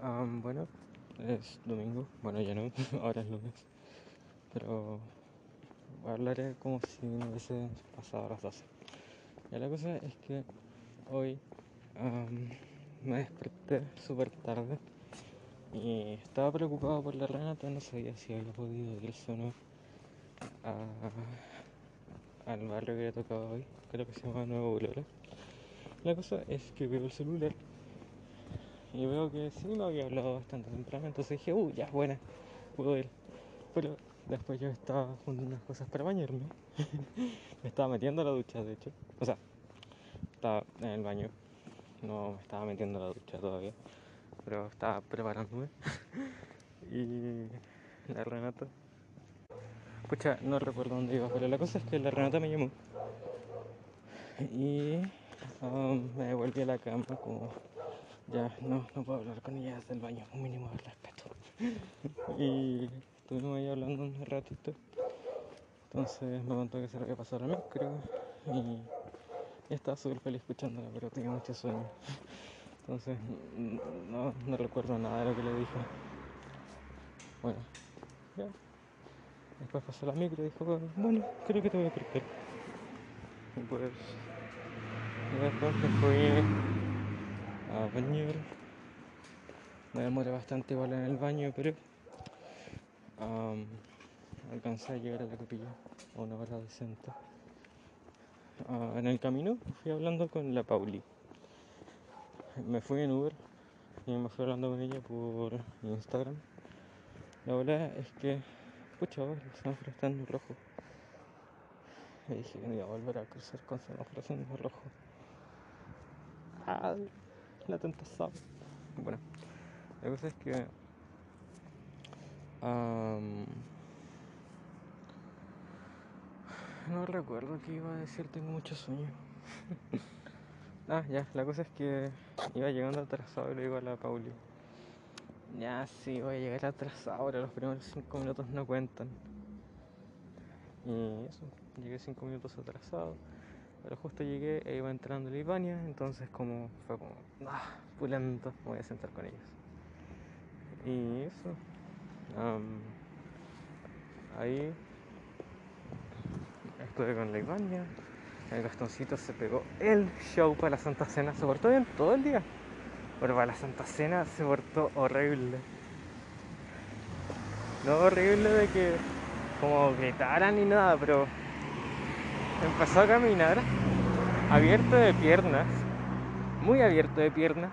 Bueno, es domingo, bueno ya no, ahora es lunes, pero hablaré como si no hubiese pasado las 12. Ya la cosa es que hoy me desperté súper tarde y estaba preocupado por la Renata, no sabía si había podido irse o no a- al barrio que le tocaba hoy, creo que se llama Nuevo Aurora. La cosa es que veo el celular y veo que sí me había hablado bastante temprano, entonces dije, uh, ya es buena, puedo ir. Pero después yo estaba juntando unas cosas para bañarme, me estaba metiendo a la ducha, de hecho, o sea, estaba en el baño, no me estaba metiendo a la ducha todavía, pero estaba preparándome. Y la Renata, pucha, no recuerdo dónde iba, pero la cosa es que la Renata me llamó. Y um, me devolví a la cama como ya no, no puedo hablar con ella desde el baño, un mínimo de respeto. Y estuvimos ahí hablando un ratito. Entonces me contó que se le había pasado la micro y y estaba súper feliz escuchándola, pero tenía mucho sueño. Entonces no, no recuerdo nada de lo que le dije. Bueno, ya. Después pasó la micro y dijo, bueno, creo que te voy a cortar. Y pues y después me fui a bañar. Me demoré bastante igual en el baño, pero am, alcancé a llegar a la capilla a una hora decente. Ah, en el camino fui hablando con la Pauli. Me fui en Uber y me fui hablando con ella por Instagram. La verdad es que, pucha, ahora el semáforo está en rojo. Y dije que no a volver a cruzar con semáforos en rojo. Ah, la tentación. Bueno, la cosa es que no recuerdo qué iba a decir, tengo mucho sueño. ah, ya, la cosa es que iba llegando atrasado y le digo a la Pauli. Ya, sí, voy a llegar atrasado, ahora los primeros cinco minutos no cuentan. Y eso, llegué cinco minutos atrasado. Pero justo llegué e iba entrando a Ivania, entonces como fue como, ah, pulento, me voy a sentar con ellos. Y eso, ahí estuve con la Ivania, el Gastoncito se pegó el show para la Santa Cena, se portó bien todo el día, pero para la Santa Cena se portó horrible. No horrible de que como gritaran ni nada, pero empezó a caminar abierto de piernas, muy abierto de piernas,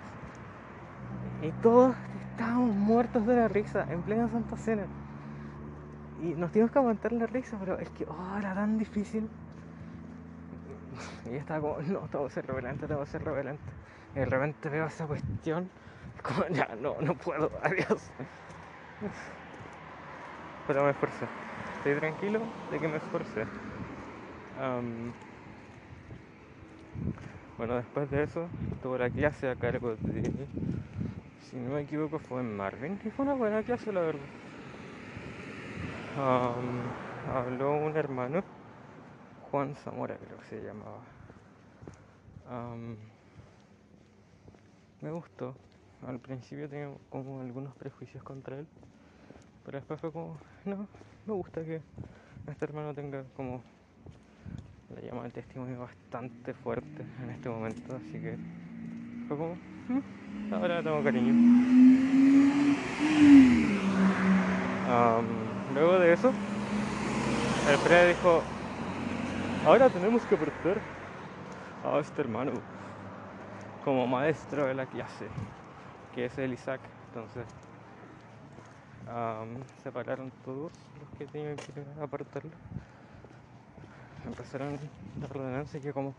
y todos estábamos muertos de la risa en plena Santa Cena. Y nos tuvimos que aguantar la risa, pero es que oh, era tan difícil. Y estaba como, no, que ser rebelante, tengo que ser rebelante. Y de repente veo esa cuestión, como ya, no, no puedo, adiós. Pero me esforcé. Estoy tranquilo de que me esforcé. Bueno, después de eso, tuve la clase a cargo de, si no me equivoco, fue en Marvin. Y fue una buena clase, la verdad. Habló un hermano, Juan Zamora creo que se llamaba. Am, me gustó. Al principio tenía como algunos prejuicios contra él. Pero después fue como, no, me gusta que este hermano tenga como la llama del testimonio bastante fuerte en este momento. Así que fue como, "Mm, ahora tengo cariño. Luego de eso, el pre dijo, ahora tenemos que aportar a este hermano como maestro de la clase, que es el Isaac. Entonces, separaron todos los que tenían que apartarlo. Empezaron la ordenanza y que como,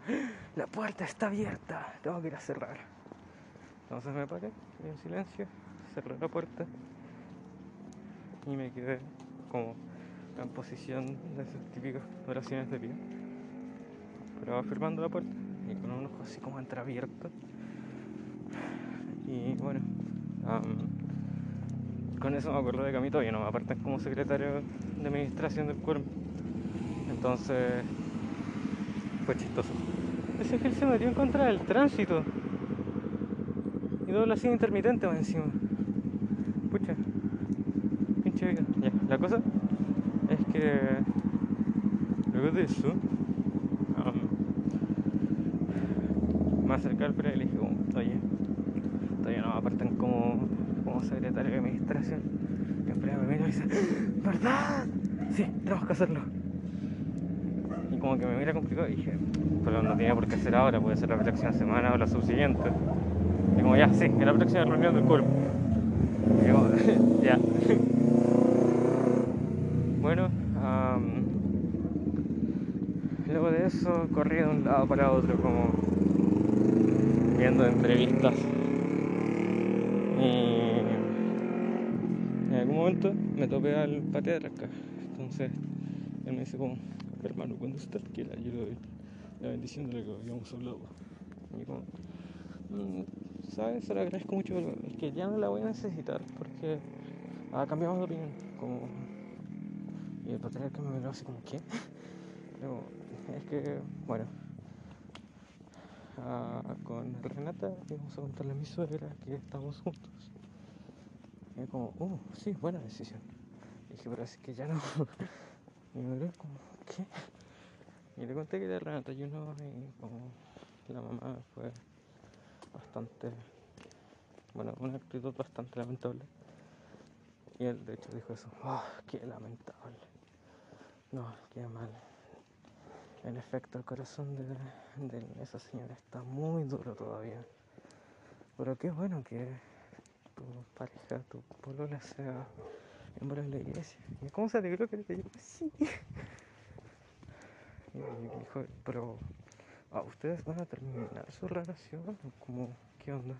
la puerta está abierta, tengo que ir a cerrar. Entonces me paré, en silencio, cerré la puerta y me quedé como en posición de esas típicas oraciones de pie. Pero afirmando la puerta y con un ojo así como entreabierto. Y bueno, con eso me acuerdo de que a mí no me apartan como secretario de administración del cuerpo. Entonces fue chistoso. Ese Gil se metió en contra del tránsito. Y dobla así intermitente más encima. pucha, pinche vida. Ya, la cosa es que luego de eso, um, me acerqué al y le dije, oye, todavía no me apartan como, como secretario de administración. Y el me mira y dice, ¿verdad? Sí, tenemos que hacerlo. Que me mira complicado y dije, pero no tiene por qué ser ahora, puede ser la próxima semana o la subsiguiente. Y como ya, sí, en la próxima reunión del cuerpo. Y como, ya. bueno, luego de eso corrí de un lado para otro como viendo entrevistas. Y en algún momento me topé al patriarca. Entonces él me dice como, hermano, cuando usted quiera, yo le doy la bendición de lo que habíamos hablado. Y como, "Mm, ¿sabes? Se lo agradezco mucho, pero es que ya no la voy a necesitar porque ah, cambiamos de opinión. Y el patriarca me miró así como, ¿qué? Luego, es que, bueno, ah, con Renata íbamos a contarle a mi suegra que estamos juntos. Y como, uh, sí, buena decisión. Y dije, pero es que ya no. Y me miró como, Y le conté que era Renata Juno y como la mamá fue bastante, bueno, una actitud bastante lamentable. Y él de hecho dijo eso, oh, qué lamentable. No, qué mal. En efecto, el corazón de, esa señora está muy duro todavía. Pero qué bueno que tu pareja, tu polola sea miembro de la iglesia. ¿Y cómo se alegró que le digo, sí? Y me dijo, pero ¿a ustedes van a terminar su relación? ¿O ¿Cómo, ¿Qué onda?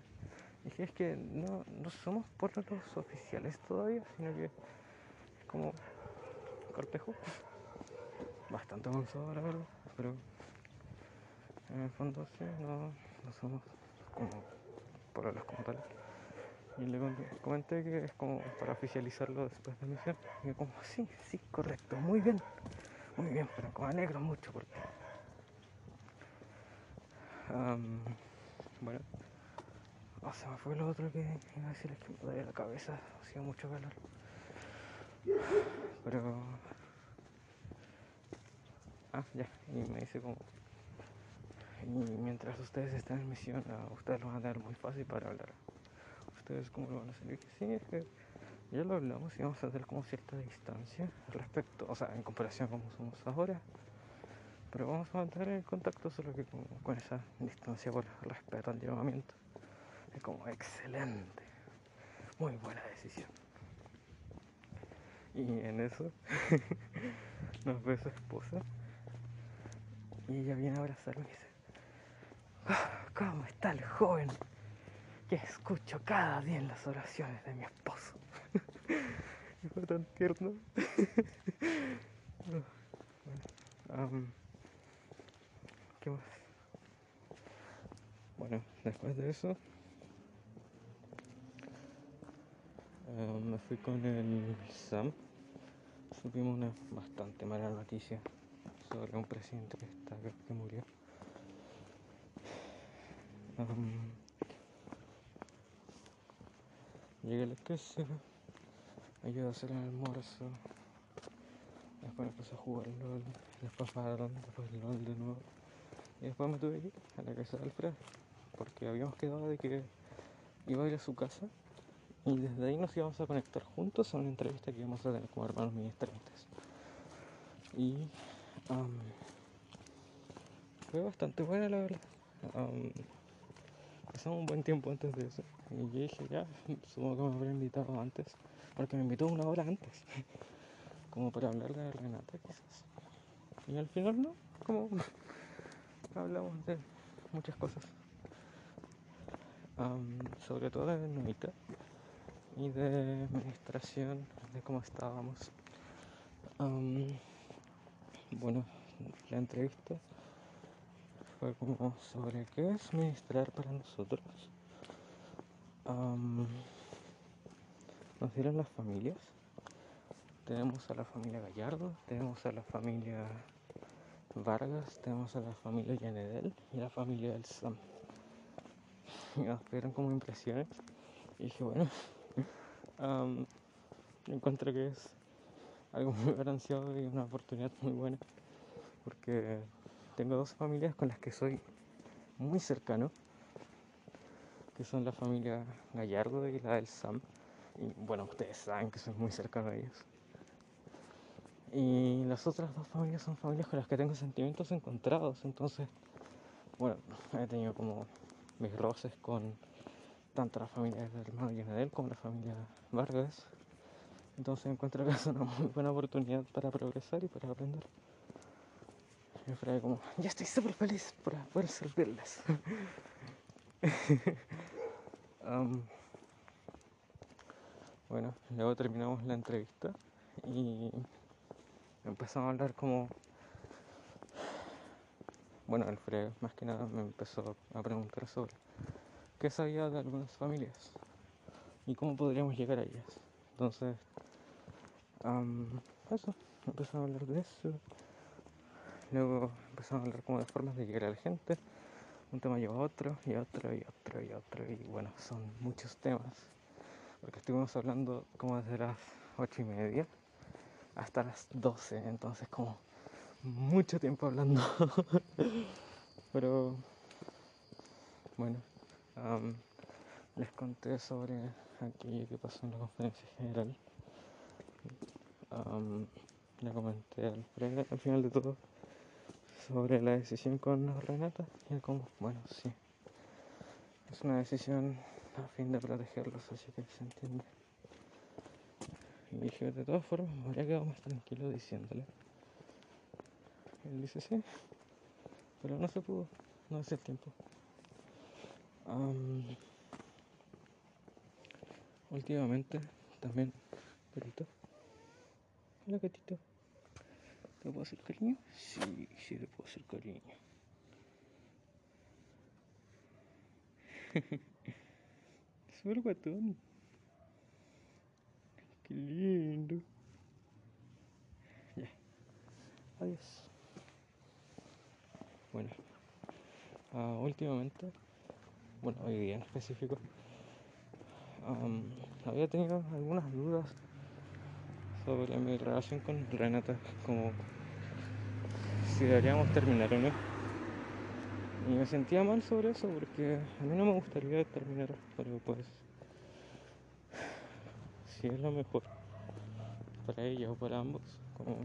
Dije, es que no, no somos pololos oficiales todavía, sino que es como cortejo. Bastante avanzado, la verdad, pero en el fondo sí, no, no somos como pololos como tal. Y le comenté que es como para oficializarlo después de la misión. Y como, sí, sí, correcto, muy bien. Muy bien, pero me alegro mucho porque... bueno. O se me fue lo otro que iba a decir, es que me dolía la cabeza, hacía mucho calor. Pero... Ah, ya, y me dice como... Y mientras ustedes están en misión, a ustedes lo van a tener muy fácil para hablar. ¿Ustedes cómo lo van a hacer? Y dije, es que ya lo hablamos y vamos a tener como cierta distancia respecto, o sea, en comparación a como somos ahora. Pero vamos a mantener el contacto solo que con, con esa distancia por respeto al llamamiento. Es como excelente. Muy buena decisión. Y en eso nos ve su esposa y ella viene a abrazarme y dice, "Ah, ¿cómo está el joven? Que escucho cada día en las oraciones de mi esposo. Fue tan tierno. bueno, am, ¿qué más? Bueno, después de eso eh, me fui con el Sam. Supimos una bastante mala noticia sobre un presidente que está que murió. Am, llegué a la casa, ayudé a hacer el almuerzo, después me puse a jugar LOL, después Valorant, después LOL de nuevo. Y después me tuve que ir a la casa de Alfred, porque habíamos quedado de que iba a ir a su casa y desde ahí nos íbamos a conectar juntos a una entrevista que íbamos a tener como hermanos ministrantes. Y fue bastante buena la verdad. Am, pasamos un buen tiempo antes de eso. Y yo dije, ya, supongo que me habría invitado antes, porque me invitó una hora antes, como para hablar de Renata quizás. Y al final no, como hablamos de muchas cosas. Sobre todo de Novita y de administración, de cómo estábamos. Am, bueno, la entrevista fue como sobre qué es ministrar para nosotros. Nos dieron las familias. Tenemos a la familia Gallardo, tenemos a la familia Vargas, tenemos a la familia Yanedel y la familia del Sam. Y nos pidieron como impresiones. Y dije, bueno, um, encuentro que es algo muy balanceado y una oportunidad muy buena porque tengo dos familias con las que soy muy cercano, que son la familia Gallardo y la del Sam. Y bueno, ustedes saben que soy muy cercano a ellos. Y las otras dos familias son familias con las que tengo sentimientos encontrados. Entonces, bueno, he tenido como mis roces con tanto la familia del hermano Yanadel como la familia Vargas. Entonces encuentro que es una muy buena oportunidad para progresar y para aprender. Y fue como, ya estoy súper feliz por poder servirles. um, bueno, luego terminamos la entrevista y empezamos a hablar como... Bueno, Alfredo más que nada me empezó a preguntar sobre qué sabía de algunas familias y cómo podríamos llegar a ellas. Entonces, eso, empezamos a hablar de eso. Luego empezamos a hablar como de formas de llegar a la gente. Un tema lleva a otro y otro y otro y otro. Y bueno, son muchos temas. Porque estuvimos hablando como desde las ocho y media hasta las 12, entonces como mucho tiempo hablando. Pero bueno, les conté sobre aquello que pasó en la conferencia general. le comenté al al final de todo sobre la decisión con Renata y él como, bueno, sí, es una decisión a fin de protegerlos, así que se entiende. Y dije, de todas formas, me habría quedado más tranquilo diciéndole. él dice, sí, pero no se pudo, no es el tiempo. últimamente, también, gatito. Hola, gatito. ¿Te puedo hacer cariño? Sí, sí, te puedo hacer cariño. Súper guatón. Qué lindo. Ya. Adiós. Bueno. Uh, últimamente, bueno, hoy día en específico, había tenido algunas dudas sobre mi relación con Renata, como si deberíamos terminar o no. Y me sentía mal sobre eso porque a mí no me gustaría terminar, pero pues si es lo mejor para ella o para ambos, como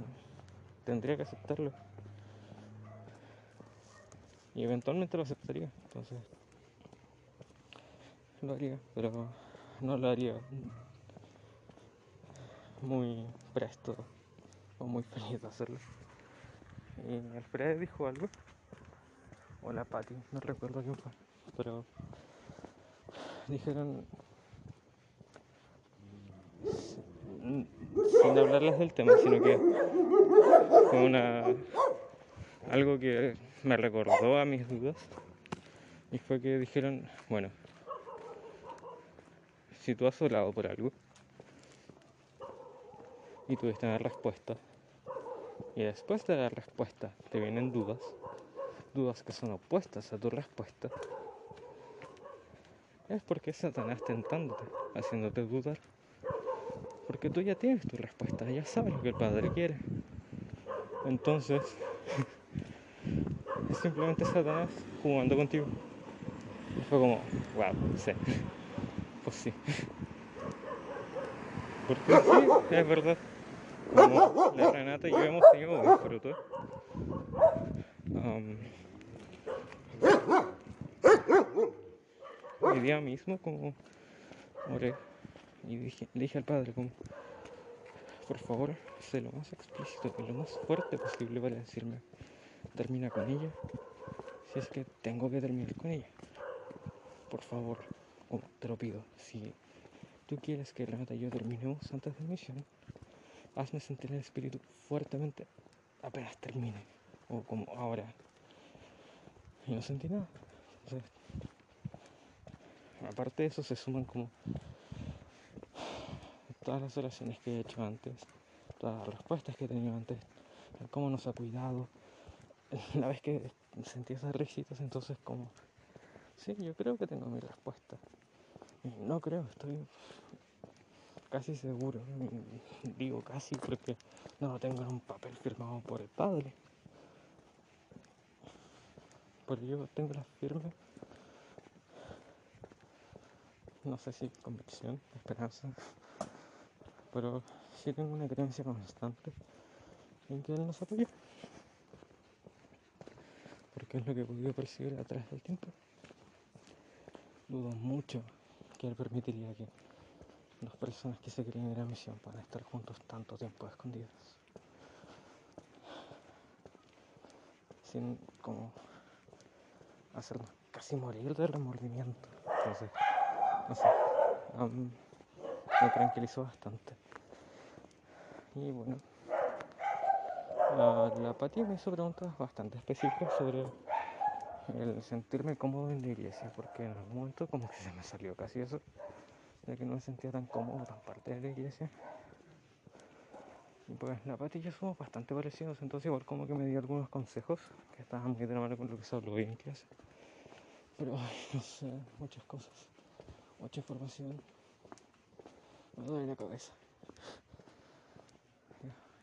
tendría que aceptarlo. Y eventualmente lo aceptaría, entonces lo haría, pero no lo haría muy presto o muy feliz hacerlo. Y Alfred dijo algo, o la Patty, no recuerdo quién fue, pero dijeron sin hablarles del tema, sino que fue una algo que me recordó a mis dudas y fue que dijeron, bueno, si tú has hablado por algo y tuviste una respuesta y después de la respuesta te vienen dudas, dudas que son opuestas a tu respuesta, es porque Satanás tentándote, haciéndote dudar. Porque tú ya tienes tu respuesta, ya sabes lo que el Padre quiere. Entonces, es simplemente Satanás jugando contigo. Y fue como, wow, sí. Pues sí. Porque sí, es verdad. Como la Renata y yo hemos tenido un fruto. Um, hoy día mismo como oré y dije, le dije al padre como, por favor, sé lo más explícito y lo más fuerte posible para decirme, termina con ella, si es que tengo que terminar con ella. Por favor, como te lo pido, si tú quieres que Renata y yo terminemos antes de misión, hazme sentir el espíritu fuertemente apenas termine, o como ahora. Y no sentí nada. aparte de eso se suman como todas las oraciones que he hecho antes, todas las respuestas que he tenido antes, cómo nos ha cuidado. La vez que sentí esas risitas, entonces como, sí, yo creo que tengo mi respuesta. no creo, estoy casi seguro, digo casi porque no lo tengo en un papel firmado por el padre. Pero yo tengo la firme, no sé si convicción, esperanza, pero sí tengo una creencia constante en que él nos apoya. Porque es lo que he podido percibir a través del tiempo. Dudo mucho que él permitiría que dos personas que se creen en la misión puedan estar juntos tanto tiempo escondidas. Sin como hacernos casi morir de remordimiento. Entonces, no me tranquilizó bastante. Y bueno, la, la Pati me hizo preguntas bastante específicas sobre el sentirme cómodo en la iglesia, porque en algún momento como que se me salió casi eso, de que no me sentía tan cómodo, tan parte de la iglesia. Y pues la Pati y yo somos bastante parecidos, entonces igual como que me dio algunos consejos que estaban muy de la mano con lo que se habló hoy en clase. Pero, no sé, muchas cosas, mucha información. Me duele la cabeza.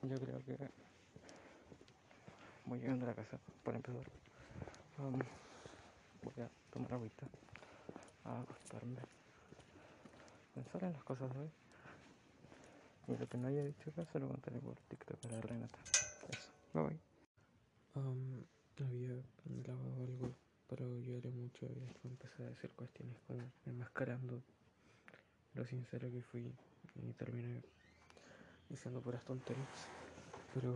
Yo creo que voy llegando a la casa, para empezar. Voy a tomar agüita, a acostarme, pensar en las cosas hoy. Y lo que no haya dicho acá se lo contaré por TikTok a Renata. Eso, bye bye. Um, había grabado algo, pero lloré mucho y después empecé a decir cuestiones como enmascarando lo sincero que fui y terminé diciendo puras tonterías. Pero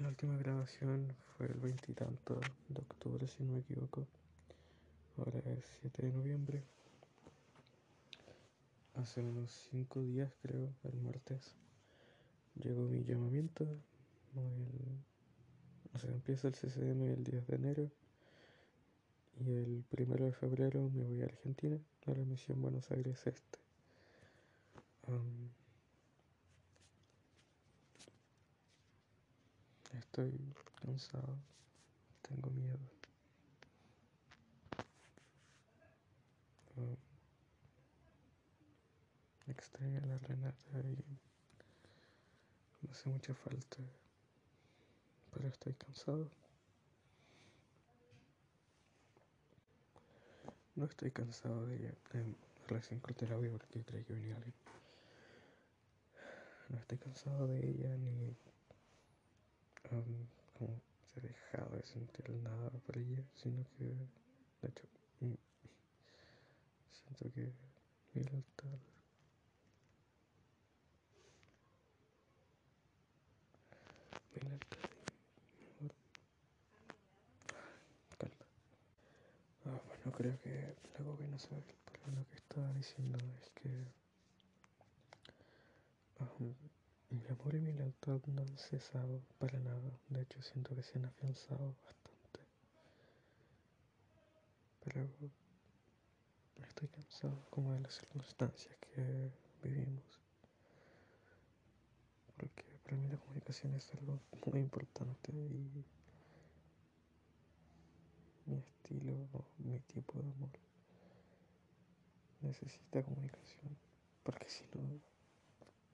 la última grabación fue el veintitanto de octubre, si no me equivoco. Ahora es 7 de noviembre. Hace unos 5 días, creo, el martes, llegó mi llamamiento. O sea, empieza el CCM el 10 de enero. Y el primero de febrero me voy a Argentina, a la misión Buenos Aires Este. Um, Estoy cansado, tengo miedo. Oh. extraño a la Renata y me hace mucha falta, pero estoy cansado. No estoy cansado de ella. recién corté el audio porque creí que venía alguien. No estoy cansado de ella ni um, como se ha dejado de sentir nada por ella, sino que, de hecho, mm, siento que mi lealtad mi lealtad Bueno, creo que que no sabe pero lo que estaba diciendo es que um, mi amor y mi lealtad no han cesado para nada. De hecho, siento que se han afianzado bastante. Pero estoy cansado como de las circunstancias que vivimos. Porque para mí la comunicación es algo muy importante y mi estilo o mi tipo de amor necesita comunicación. Porque si no,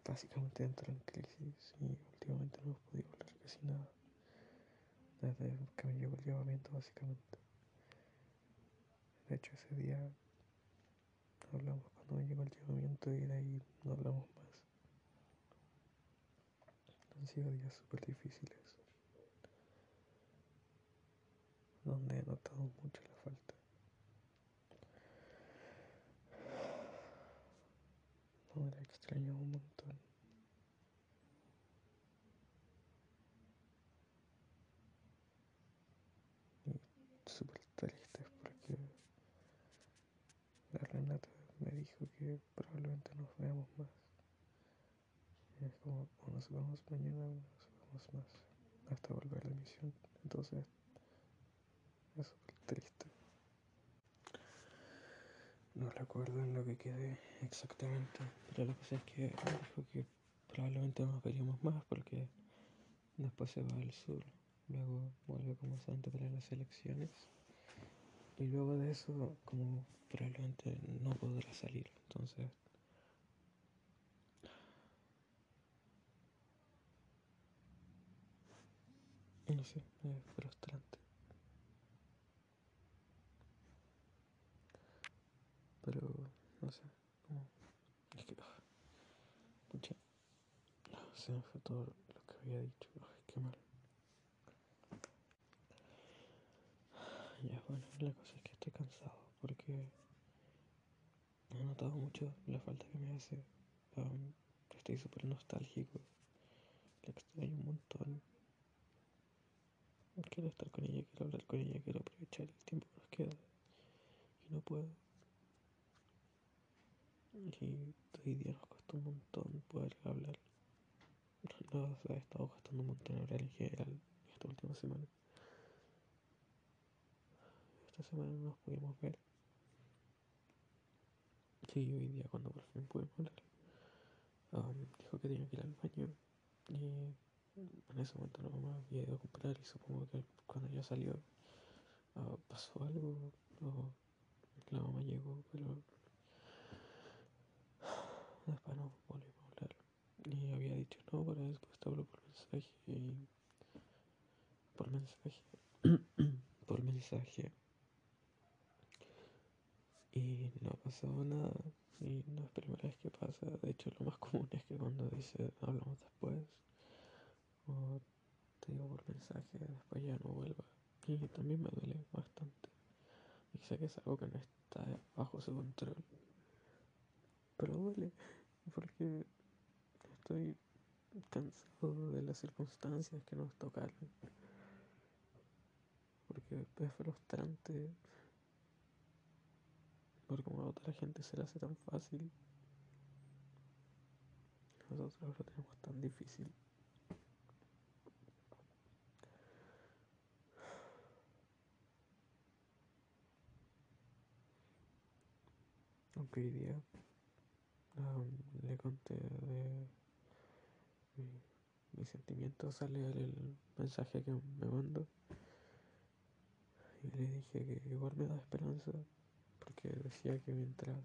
básicamente entro en crisis y últimamente no he podido hablar casi nada. Desde que me llegó el llamamiento, básicamente. De hecho, ese día hablamos cuando me llegó el llamamiento y de ahí no hablamos más. Han sido días súper difíciles. Donde he notado mucho la Donde la un montón. súper tristes porque la Renata me dijo que probablemente nos veamos más. Y es como, o nos vemos mañana o nos vemos más hasta volver a la misión. Entonces, es súper triste. No recuerdo en lo que quedé exactamente, pero la cosa es que dijo que probablemente nos veríamos más porque después se va al sur. Luego vuelve como antes para las elecciones. Y luego de eso, como probablemente no podrá salir, entonces... No sé, es frustrante. Pero, no sé, como... Es que... Pucha, se me fue todo lo que había dicho. Ay, qué mal. Ya, bueno, la cosa es que estoy cansado porque he notado mucho la falta que me hace. Um, estoy súper nostálgico. La extraño un montón. Quiero estar con ella, quiero hablar con ella, quiero aprovechar el tiempo que nos queda. Y no puedo. Y hoy día nos costó un montón poder hablar. Nos ha estado costando un montón hablar en esta última semana. Esta semana no nos pudimos ver. Y hoy día cuando por fin pudimos hablar, um, dijo que tenía que ir al baño. Y en ese momento la mamá había ido a comprar y supongo que cuando ya salió uh, pasó algo la mamá llegó, pero después no volvimos a hablar. Y había dicho no, para después te hablo por mensaje. Por mensaje. Por mensaje. Y no ha pasado nada. Y no es primera vez que pasa. De hecho lo más común es que cuando dice hablamos después o te digo por mensaje después ya no vuelva. Y también me duele bastante. Y sé que es algo que no está bajo su control. Pero duele porque estoy cansado de las circunstancias que nos tocaron porque es frustrante por cómo a otra gente se le hace tan fácil. Nosotros lo tenemos tan difícil. Aunque hoy día um, le conté de mi, mis sentimientos al leer el mensaje que me mandó y le dije que igual me da esperanza porque decía que mientras,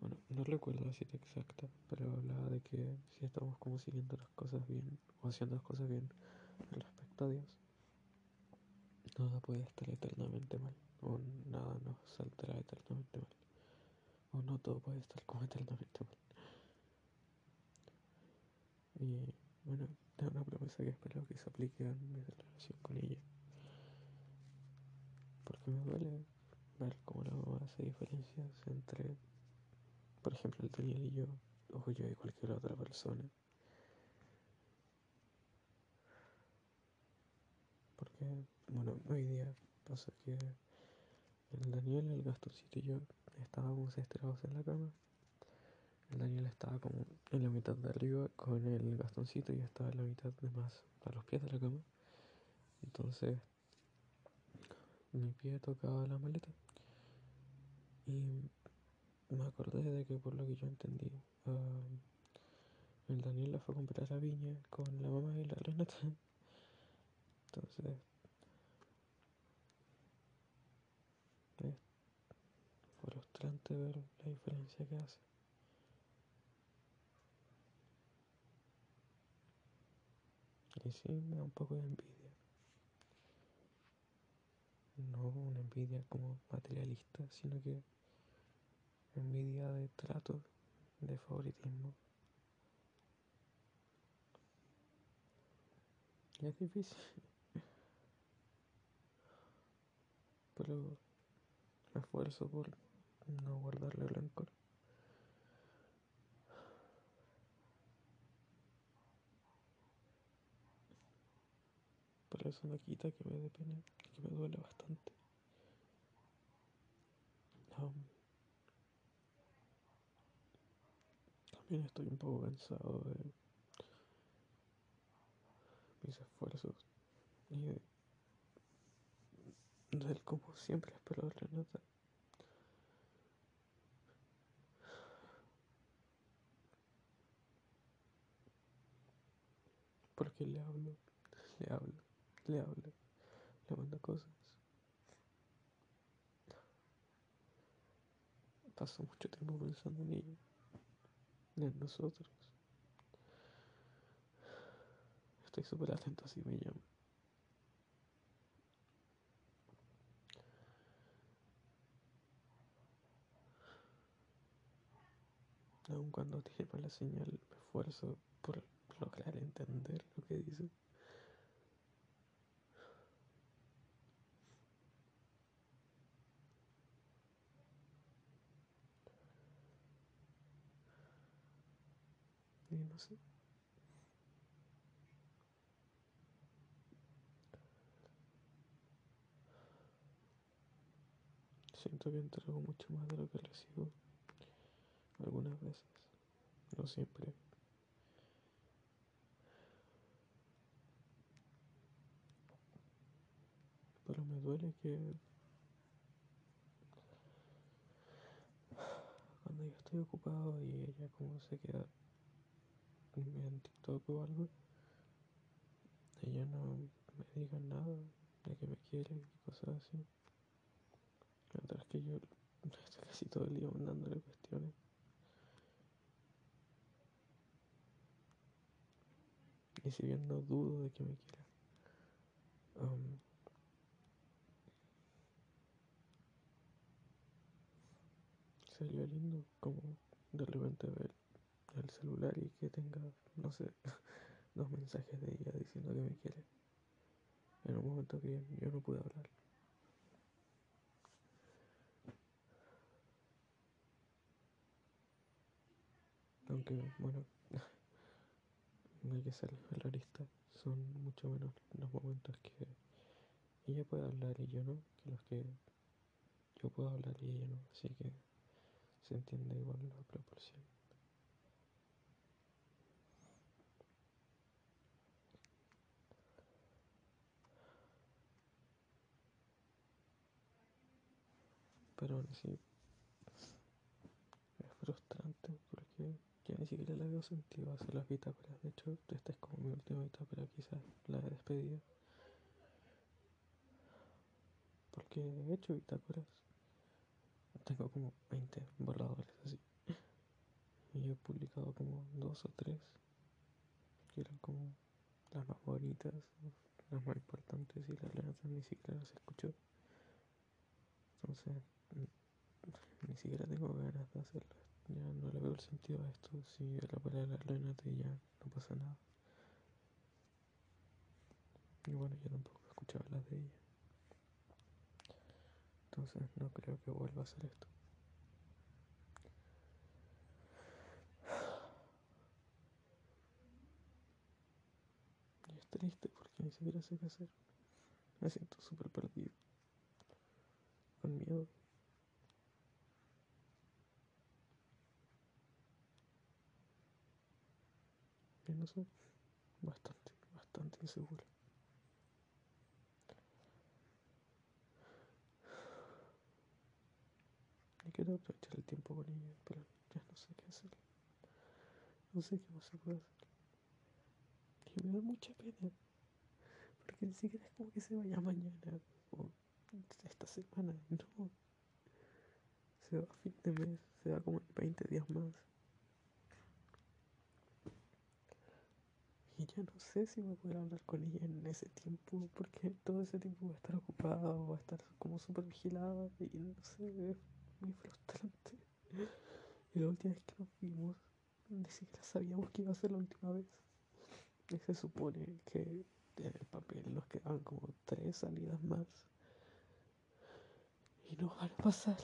bueno, no recuerdo la cita exacta, pero hablaba de que si estamos como siguiendo las cosas bien o haciendo las cosas bien respecto a Dios, nada puede estar eternamente mal, o nada nos saldrá eternamente mal, o no todo puede estar como eternamente mal. Y bueno, tengo una promesa que espero que se aplique a mi relación con ella. Porque me duele ver cómo la mamá hace diferencias entre, por ejemplo, el Daniel y yo, o yo y cualquier otra persona. Porque, bueno, hoy día pasa que el Daniel, el Gastoncito y yo estábamos estirados en la cama. Estaba como en la mitad de arriba con el Gastoncito y estaba en la mitad de más a los pies de la cama. Entonces mi pie tocaba la maleta. Y me acordé de que por lo que yo entendí, el Daniel la fue a comprar a Viña con la mamá y la Renata. Entonces, es frustrante ver la diferencia que hace. Y sí, me da un poco de envidia. No una envidia como materialista, sino que envidia de trato, de favoritismo. Y es difícil. Pero me esfuerzo por no guardarle rencor. Pero eso quita que me dé pena, que me duele bastante. También estoy un poco cansado de mis esfuerzos y de, del como siempre espero Renata. Porque le hablo, le hablo, le hablo, le mando cosas. paso mucho tiempo pensando en ella, en nosotros. Estoy súper atento si me llama. Aun cuando tiene mala señal, me esfuerzo por lograr entender lo que dice. Siento que entrego mucho más de lo que recibo algunas veces, no siempre. Pero me duele que cuando yo estoy ocupado y ella como se queda en TikTok o algo, ella no me diga nada de que me quiere y cosas así. Mientras que yo estoy casi todo el día mandándole cuestiones. Y si bien no dudo de que me quiera, um, sería lindo como de repente ver el celular y que tenga, no sé, dos mensajes de ella diciendo que me quiere. En un momento que yo no pude hablar. Aunque, bueno, no hay que ser realista, son mucho menos los momentos que ella puede hablar y yo no, que los que yo puedo hablar y ella no, así que se entiende igual la proporción. Pero aún así es frustrante porque ya ni siquiera le veo sentido hacer las bitácoras. De hecho, esta es como mi última bitácora, quizás la de despedida. Porque he hecho bitácoras. Tengo como 20 borradores así. Y he publicado como dos o tres. Que eran como las más bonitas, las más importantes y las letras ni siquiera las escucho. Entonces, ni siquiera tengo ganas de hacerlas. Ya no le veo el sentido a esto. Si la palabra Renate ya no pasa nada. Y bueno, yo tampoco escuchaba las de ella. Entonces no creo que vuelva a hacer esto. Y es triste porque ni siquiera sé qué hacer. Me siento súper perdido. Con miedo. No sé. Bastante, bastante inseguro. Y quiero aprovechar el tiempo con ella, pero ya no sé qué hacer. No sé qué más se puede hacer. Y me da mucha pena. Porque ni siquiera es como que se vaya mañana o esta semana, no. Se va a fin de mes, se va como en 20 días más. Y ya no sé si voy a poder hablar con ella en ese tiempo, porque todo ese tiempo va a estar ocupado, va a estar como súper vigilada y no sé, es muy frustrante. Y la última vez que nos vimos, ni siquiera sabíamos que iba a ser la última vez. Y se supone que en el papel nos quedaban como tres salidas más. Y no van a pasar.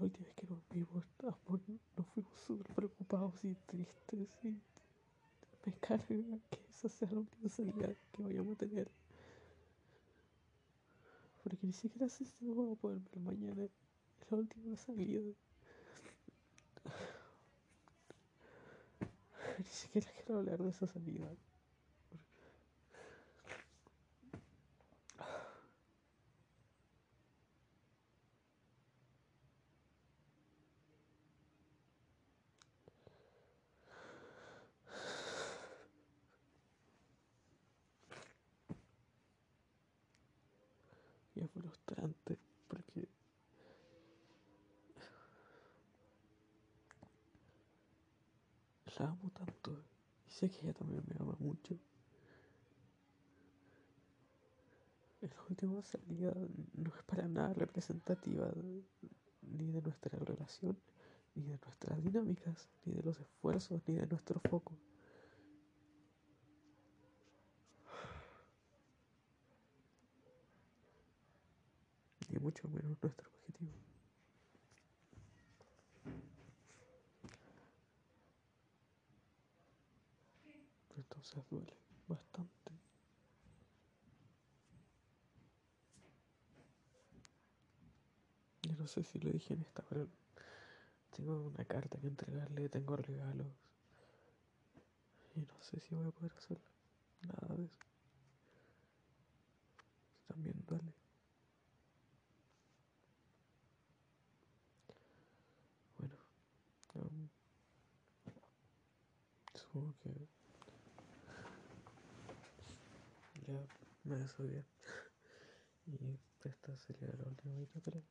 la última vimos, amor, nos fuimos súper preocupados y tristes y me carga que esa sea la última salida que vayamos a tener. Porque ni siquiera sé si vamos a poder ver mañana la última salida. Ni siquiera quiero hablar de esa salida. Y es frustrante porque la amo tanto y sé que ella también me ama mucho. La última salida no es para nada representativa ni de nuestra relación, ni de nuestras dinámicas, ni de los esfuerzos, ni de nuestro foco. Ni mucho menos nuestro objetivo. Entonces duele bastante. Yo no sé si lo dije en esta, pero tengo una carta que entregarle, tengo regalos. Y no sé si voy a poder hacerlo. Nada de eso. También duele. Bueno, um, supongo que ya me desobvié. y esta sería la última vez, pero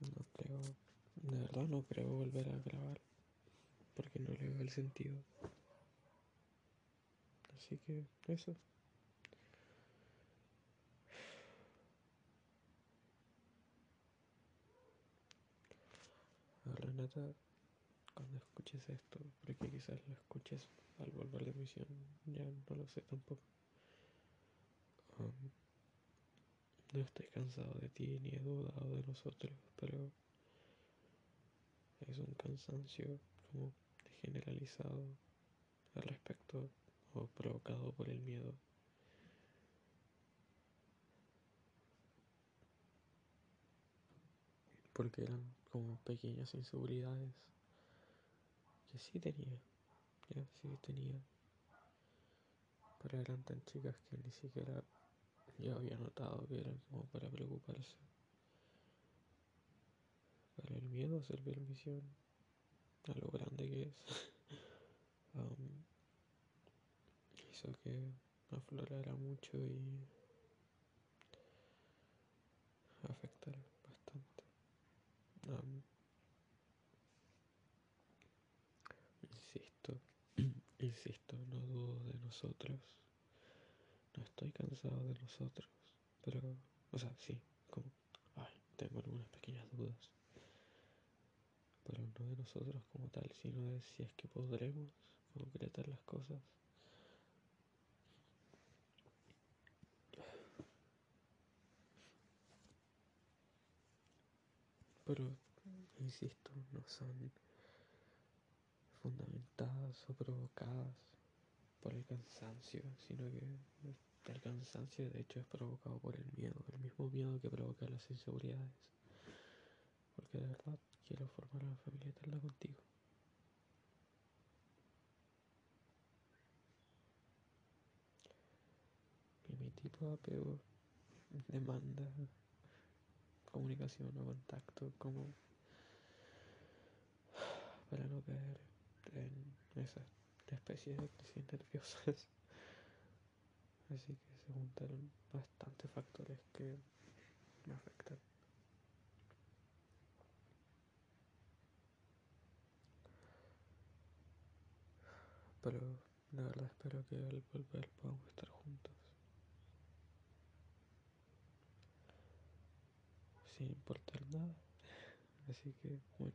No creo, de verdad no creo volver a grabar porque no le veo el sentido. Así que eso. Ahora neta, cuando escuches esto, porque quizás lo escuches al volver de misión, ya no lo sé tampoco. Um, no estoy cansado de ti ni he dudado de nosotros, pero es un cansancio como generalizado al respecto o provocado por el miedo. Porque eran como pequeñas inseguridades que sí tenía, ya sí tenía. Pero eran tan chicas que ni siquiera yo había notado que eran como para preocuparse. Pero el miedo a servir misión, a lo grande que es, um, hizo que aflorara mucho y afectara bastante. Um, insisto, insisto, no dudo de nosotros. No estoy cansado de nosotros, pero, o sea, sí, como, ay, tengo algunas pequeñas dudas. Pero no de nosotros como tal, sino de si es que podremos concretar las cosas. Pero, insisto, no son fundamentadas o provocadas por el cansancio, sino que el cansancio de hecho es provocado por el miedo, el mismo miedo que provoca las inseguridades. Porque de verdad quiero formar una familia eterna contigo. Y mi tipo de apego demanda comunicación o contacto como para no caer en esas especies de crisis nerviosas. Así que se juntaron bastantes factores que me afectan. Pero la verdad espero que al volver podamos estar juntos. Sin importar nada. Así que bueno,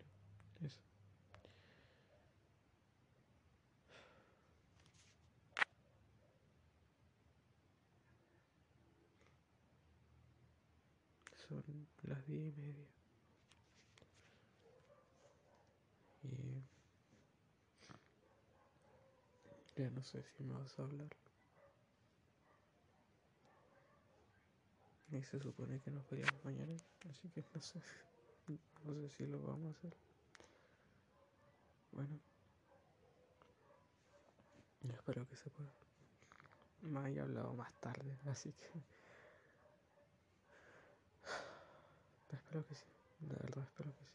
eso. Son las diez y media. Y ya no sé si me vas a hablar. Y se supone que nos veríamos mañana, así que no sé. No sé si lo vamos a hacer. Bueno. Espero que se pueda. Me haya hablado más tarde, así que... Espero que sí, de verdad espero que sí.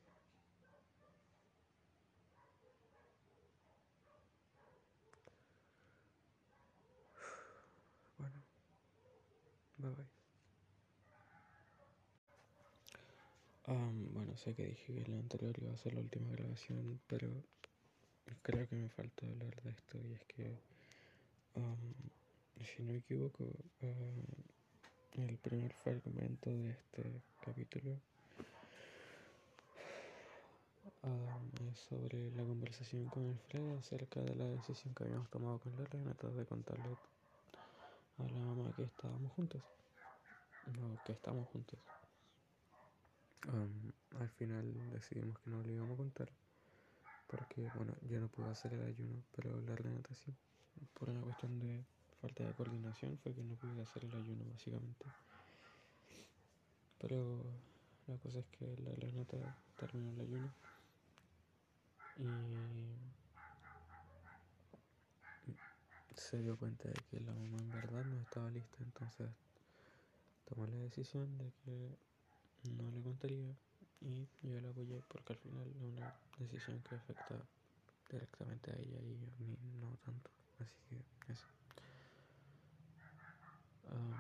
Bueno, bye bye. Um, bueno, sé que dije que la anterior iba a ser la última grabación, pero creo que me falta hablar de esto y es que, um, si no me equivoco, ah, el primer fragmento de este capítulo um, es sobre la conversación con Alfredo acerca de la decisión que habíamos tomado con la Renata de contarle a la mamá que estábamos juntos, no, que estamos juntos. Um, al final decidimos que no le íbamos a contar porque, bueno, yo no pude hacer el ayuno, pero la Renata sí. Por una cuestión de falta de coordinación fue que no pude hacer el ayuno, básicamente. Pero la cosa es que la Renata terminó el ayuno y se dio cuenta de que la mamá en verdad no estaba lista, entonces tomó la decisión de que no le contaría y yo la apoyé porque al final es una decisión que afecta directamente a ella y a mí no tanto, así que eso. Um,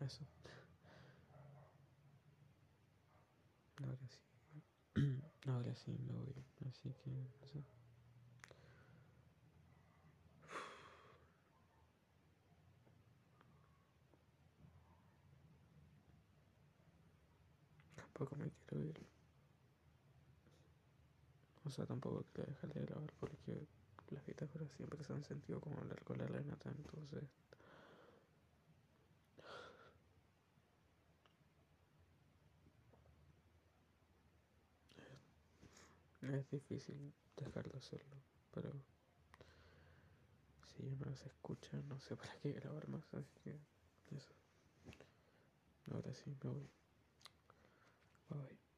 eso. Ahora sí, ahora sí me voy, así que. Tampoco me quiero ir. O sea, tampoco quiero dejar de grabar porque las bitácoras siempre se han sentido como hablar con la Renata, entonces. Es difícil dejar de hacerlo, pero si no se escucha, no sé para qué grabar más, así que eso. Ahora sí, me voy. Bye.